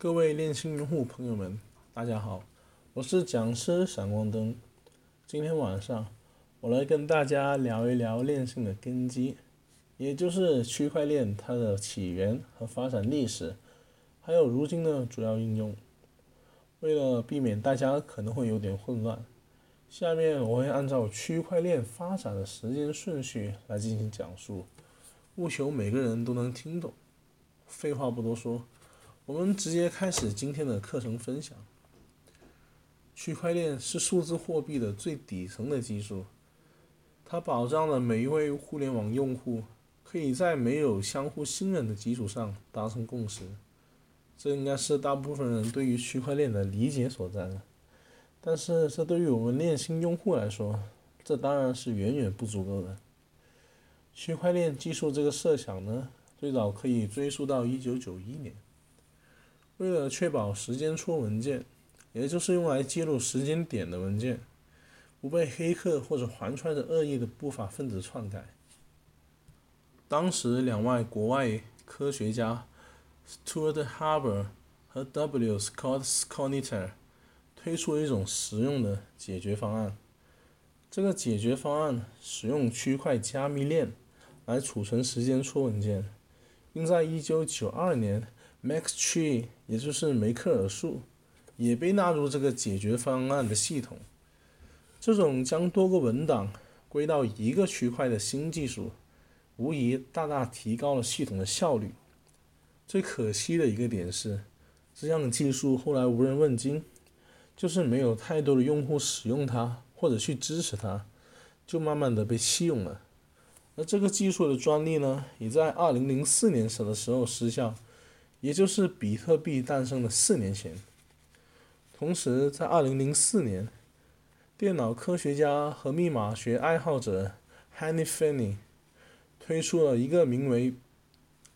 各位链信用户朋友们，大家好，我是讲师闪光灯。今天晚上我来跟大家聊一聊链信的根基，也就是区块链它的起源和发展历史，还有如今的主要应用。为了避免大家可能会有点混乱，下面我会按照区块链发展的时间顺序来进行讲述，务求每个人都能听懂。废话不多说。我们直接开始今天的课程分享。区块链是数字货币的最底层的技术，它保障了每一位互联网用户可以在没有相互信任的基础上达成共识。这应该是大部分人对于区块链的理解所在。但是，这对于我们链新用户来说，这当然是远远不足够的。区块链技术这个设想呢，最早可以追溯到一九九一年。为了确保时间戳文件，也就是用来记录时间点的文件，不被黑客或者怀揣着恶意的不法分子篡改，当时两位国外科学家 Stuart Haber 和 W. Scott Skonitter 推出了一种实用的解决方案。这个解决方案使用区块加密链来储存时间戳文件，并在1992年。Max Tree，也就是梅克尔树，也被纳入这个解决方案的系统。这种将多个文档归到一个区块的新技术，无疑大大提高了系统的效率。最可惜的一个点是，这样的技术后来无人问津，就是没有太多的用户使用它或者去支持它，就慢慢的被弃用了。而这个技术的专利呢，也在2004年时的时候失效。也就是比特币诞生的四年前，同时在2004年，电脑科学家和密码学爱好者 Henry Fenney 推出了一个名为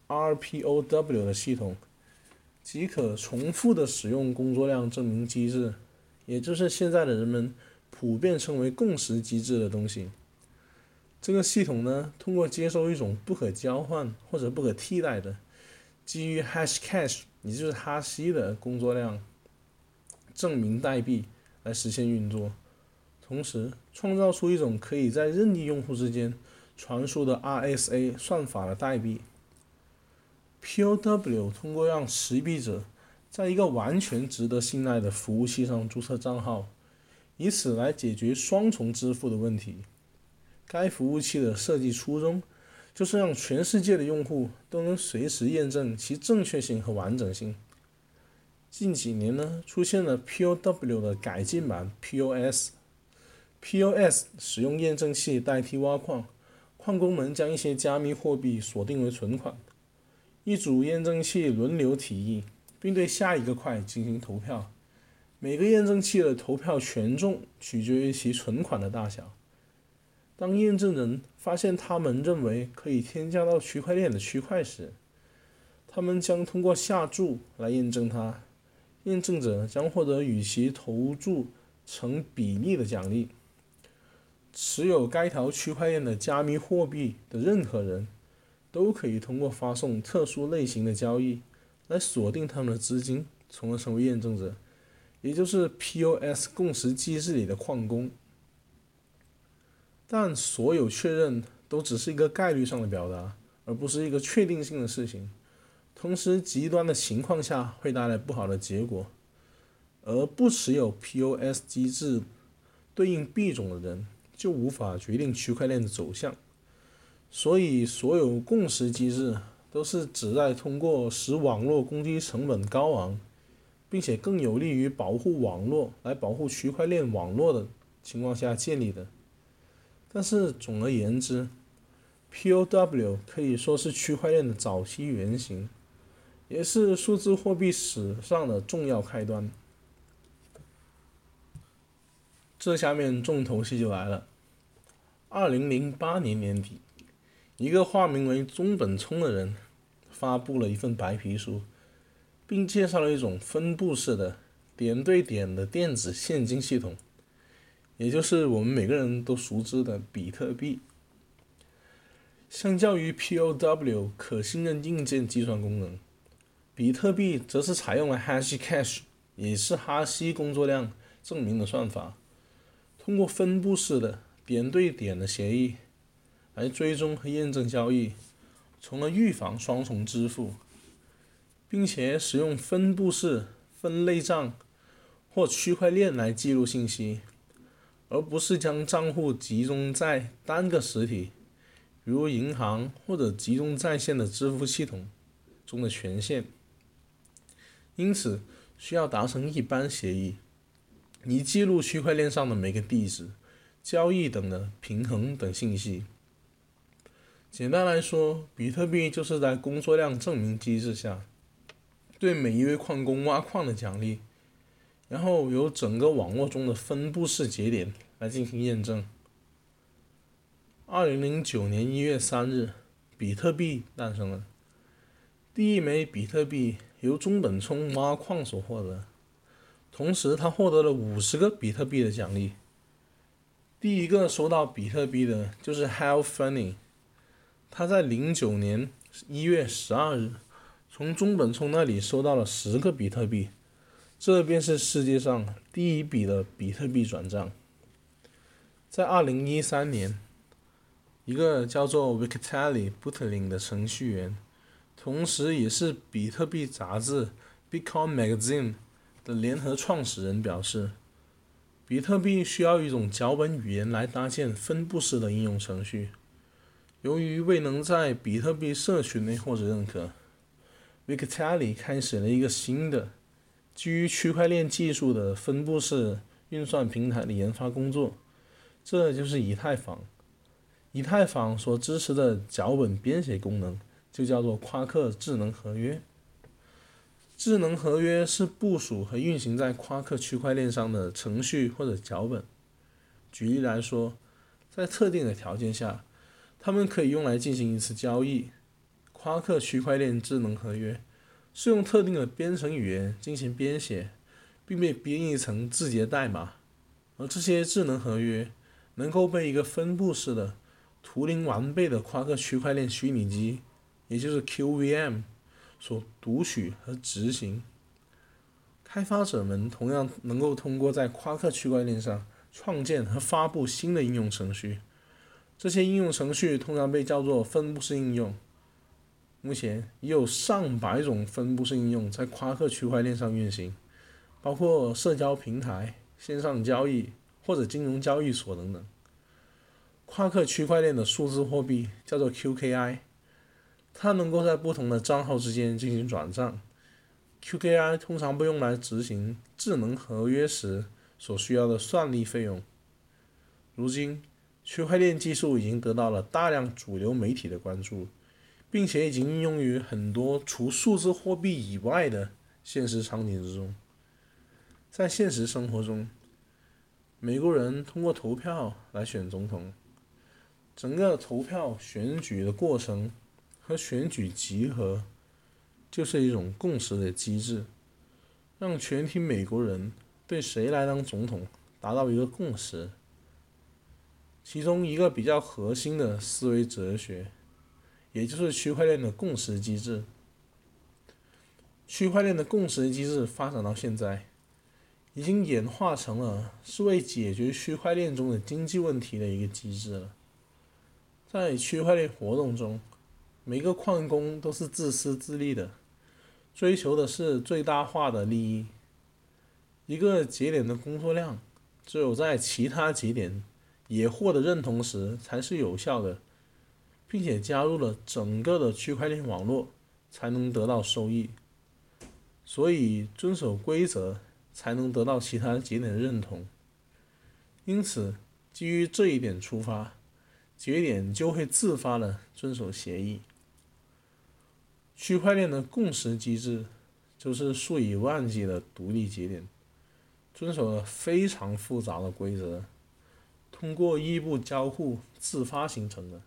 RPOW 的系统，即可重复的使用工作量证明机制，也就是现在的人们普遍称为共识机制的东西。这个系统呢，通过接收一种不可交换或者不可替代的。基于 Hashcash，也就是哈希的工作量证明代币来实现运作，同时创造出一种可以在任意用户之间传输的 RSA 算法的代币。POW 通过让持币者在一个完全值得信赖的服务器上注册账号，以此来解决双重支付的问题。该服务器的设计初衷。就是让全世界的用户都能随时验证其正确性和完整性。近几年呢，出现了 POW 的改进版 POS。POS 使用验证器代替挖矿，矿工们将一些加密货币锁定为存款。一组验证器轮流提议，并对下一个块进行投票。每个验证器的投票权重取决于其存款的大小。当验证人发现他们认为可以添加到区块链的区块时，他们将通过下注来验证它。验证者将获得与其投注成比例的奖励。持有该条区块链的加密货币的任何人，都可以通过发送特殊类型的交易来锁定他们的资金，从而成为验证者，也就是 POS 共识机制里的矿工。但所有确认都只是一个概率上的表达，而不是一个确定性的事情。同时，极端的情况下会带来不好的结果，而不持有 POS 机制对应币种的人就无法决定区块链的走向。所以，所有共识机制都是旨在通过使网络攻击成本高昂，并且更有利于保护网络来保护区块链网络的情况下建立的。但是总而言之，POW 可以说是区块链的早期原型，也是数字货币史上的重要开端。这下面重头戏就来了。二零零八年年底，一个化名为中本聪的人发布了一份白皮书，并介绍了一种分布式的点对点的电子现金系统。也就是我们每个人都熟知的比特币。相较于 POW 可信任硬件计算功能，比特币则是采用了 Hashcash，也是哈希工作量证明的算法，通过分布式的点对点的协议来追踪和验证交易，从而预防双重支付，并且使用分布式分类账或区块链来记录信息，而不是将账户集中在单个实体，如银行或者集中在线的支付系统中的权限。因此，需要达成一般协议，以记录区块链上的每个地址、交易等的平衡等信息。简单来说，比特币就是在工作量证明机制下，对每一位矿工挖矿的奖励，然后由整个网络中的分布式节点来进行验证。二零零九年一月三日，比特币诞生了，第一枚比特币。由中本聪挖矿所获得，同时他获得了五十个比特币的奖励。第一个收到比特币的就是 Hal Finney，他在零九年一月十二日从中本聪那里收到了十个比特币，这便是世界上第一笔的比特币转账。在二零一三年，一个叫做 Vitaly Buterin 的程序员。同时，也是比特币杂志《Bitcoin Magazine》的联合创始人表示，比特币需要一种脚本语言来搭建分布式的应用程序。由于未能在比特币社群内获得认可，Vitalik 开始了一个新的基于区块链技术的分布式运算平台的研发工作，这就是以太坊。以太坊所支持的脚本编写功能。就叫做夸克智能合约。智能合约是部署和运行在夸克区块链上的程序或者脚本。举例来说，在特定的条件下，它们可以用来进行一次交易。夸克区块链智能合约是用特定的编程语言进行编写，并被编译成字节代码，而这些智能合约能够被一个分布式的、图灵完备的夸克区块链虚拟机。也就是 QVM 所读取和执行，开发者们同样能够通过在夸克区块链上创建和发布新的应用程序。这些应用程序通常被叫做分布式应用。目前已有上百种分布式应用在夸克区块链上运行，包括社交平台、线上交易或者金融交易所等等。夸克区块链的数字货币叫做 QKI。它能够在不同的账号之间进行转账。QKI 通常被用来执行智能合约时所需要的算力费用。如今，区块链技术已经得到了大量主流媒体的关注，并且已经应用于很多除数字货币以外的现实场景之中。在现实生活中，美国人通过投票来选总统，整个投票选举的过程。和选举集合就是一种共识的机制，让全体美国人对谁来当总统达到一个共识。其中一个比较核心的思维哲学，也就是区块链的共识机制。区块链的共识机制发展到现在，已经演化成了是为解决区块链中的经济问题的一个机制了。在区块链活动中，每个矿工都是自私自利的，追求的是最大化的利益。一个节点的工作量，只有在其他节点也获得认同时才是有效的，并且加入了整个的区块链网络才能得到收益。所以遵守规则才能得到其他节点的认同。因此，基于这一点出发，节点就会自发的遵守协议。区块链的共识机制就是数以万计的独立节点，遵守了非常复杂的规则，通过异步交互自发形成的。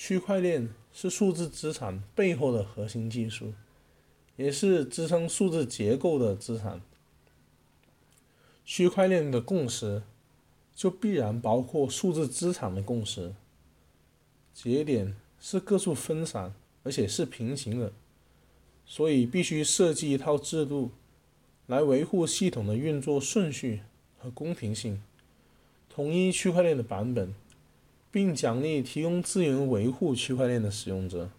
区块链是数字资产背后的核心技术，也是支撑数字结构的资产。区块链的共识就必然包括数字资产的共识。节点是各处分散。而且是平行的，所以必须设计一套制度，来维护系统的运作顺序和公平性，统一区块链的版本，并奖励提供资源维护区块链的使用者，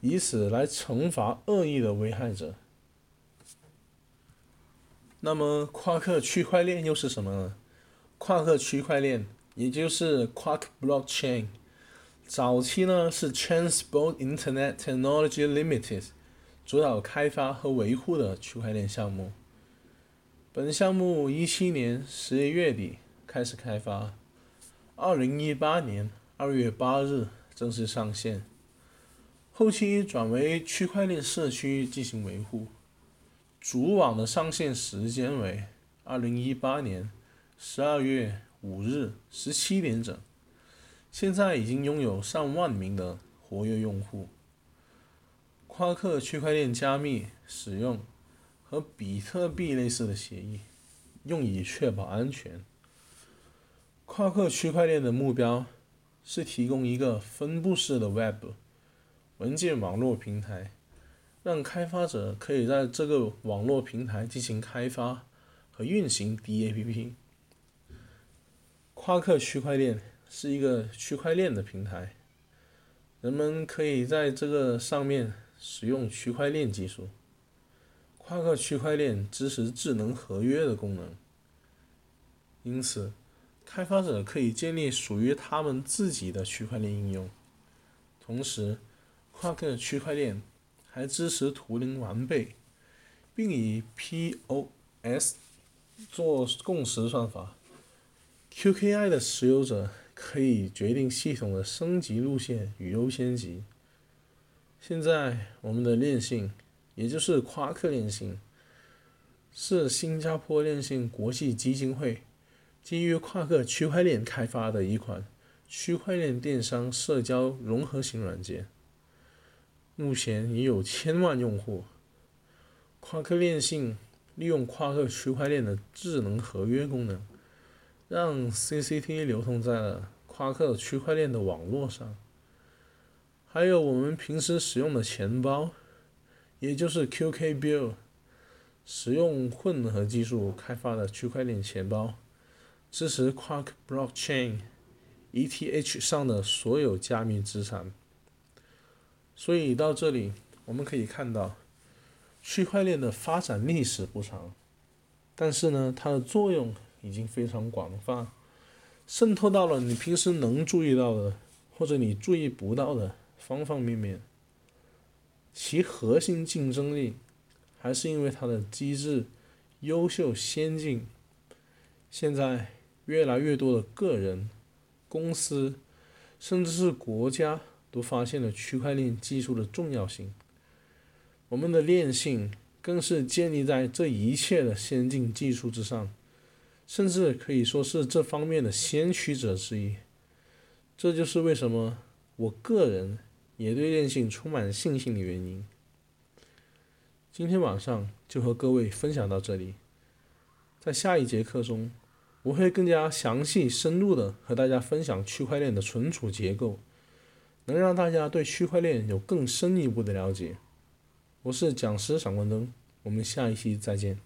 以此来惩罚恶意的危害者。那么，夸克区块链又是什么呢？夸克区块链，也就是 Quark Blockchain，早期呢是 Transport Internet Technology Limited 主导开发和维护的区块链项目。本项目一七年十一月底开始开发，二零一八年二月八日正式上线，后期转为区块链社区进行维护。主网的上线时间为二零一八年十二月五日十七点整，现在已经拥有上万名的活跃用户。夸克区块链加密使用和比特币类似的协议，用以确保安全。夸克区块链的目标是提供一个分布式的 Web 文件网络平台。让开发者可以在这个网络平台进行开发和运行 DAPP。夸克区块链是一个区块链的平台，人们可以在这个上面使用区块链技术。夸克区块链支持智能合约的功能，因此开发者可以建立属于他们自己的区块链应用。同时，夸克区块链。还支持图灵完备，并以 POS 做共识算法。QKI 的持有者可以决定系统的升级路线与优先级。现在，我们的链信，也就是夸克链信，是新加坡链信国际基金会基于夸克区块链开发的一款区块链电商社交融合型软件。目前已有千万用户。夸克链信利用夸克区块链的智能合约功能，让 CCT 流通在了夸克区块链的网络上。还有我们平时使用的钱包，也就是 QK Bill，使用混合技术开发的区块链钱包，支持 Quark Blockchain ETH 上的所有加密资产。所以到这里，我们可以看到，区块链的发展历史不长，但是呢，它的作用已经非常广泛，渗透到了你平时能注意到的，或者你注意不到的方方面面。其核心竞争力，还是因为它的机制优秀先进。现在，越来越多的个人、公司，甚至是国家。都发现了区块链技术的重要性。我们的链信更是建立在这一切的先进技术之上，甚至可以说是这方面的先驱者之一。这就是为什么我个人也对链信充满信心的原因。今天晚上就和各位分享到这里，在下一节课中，我会更加详细深入的和大家分享区块链的存储结构。能让大家对区块链有更深一步的了解。我是讲师闪光灯，我们下一期再见。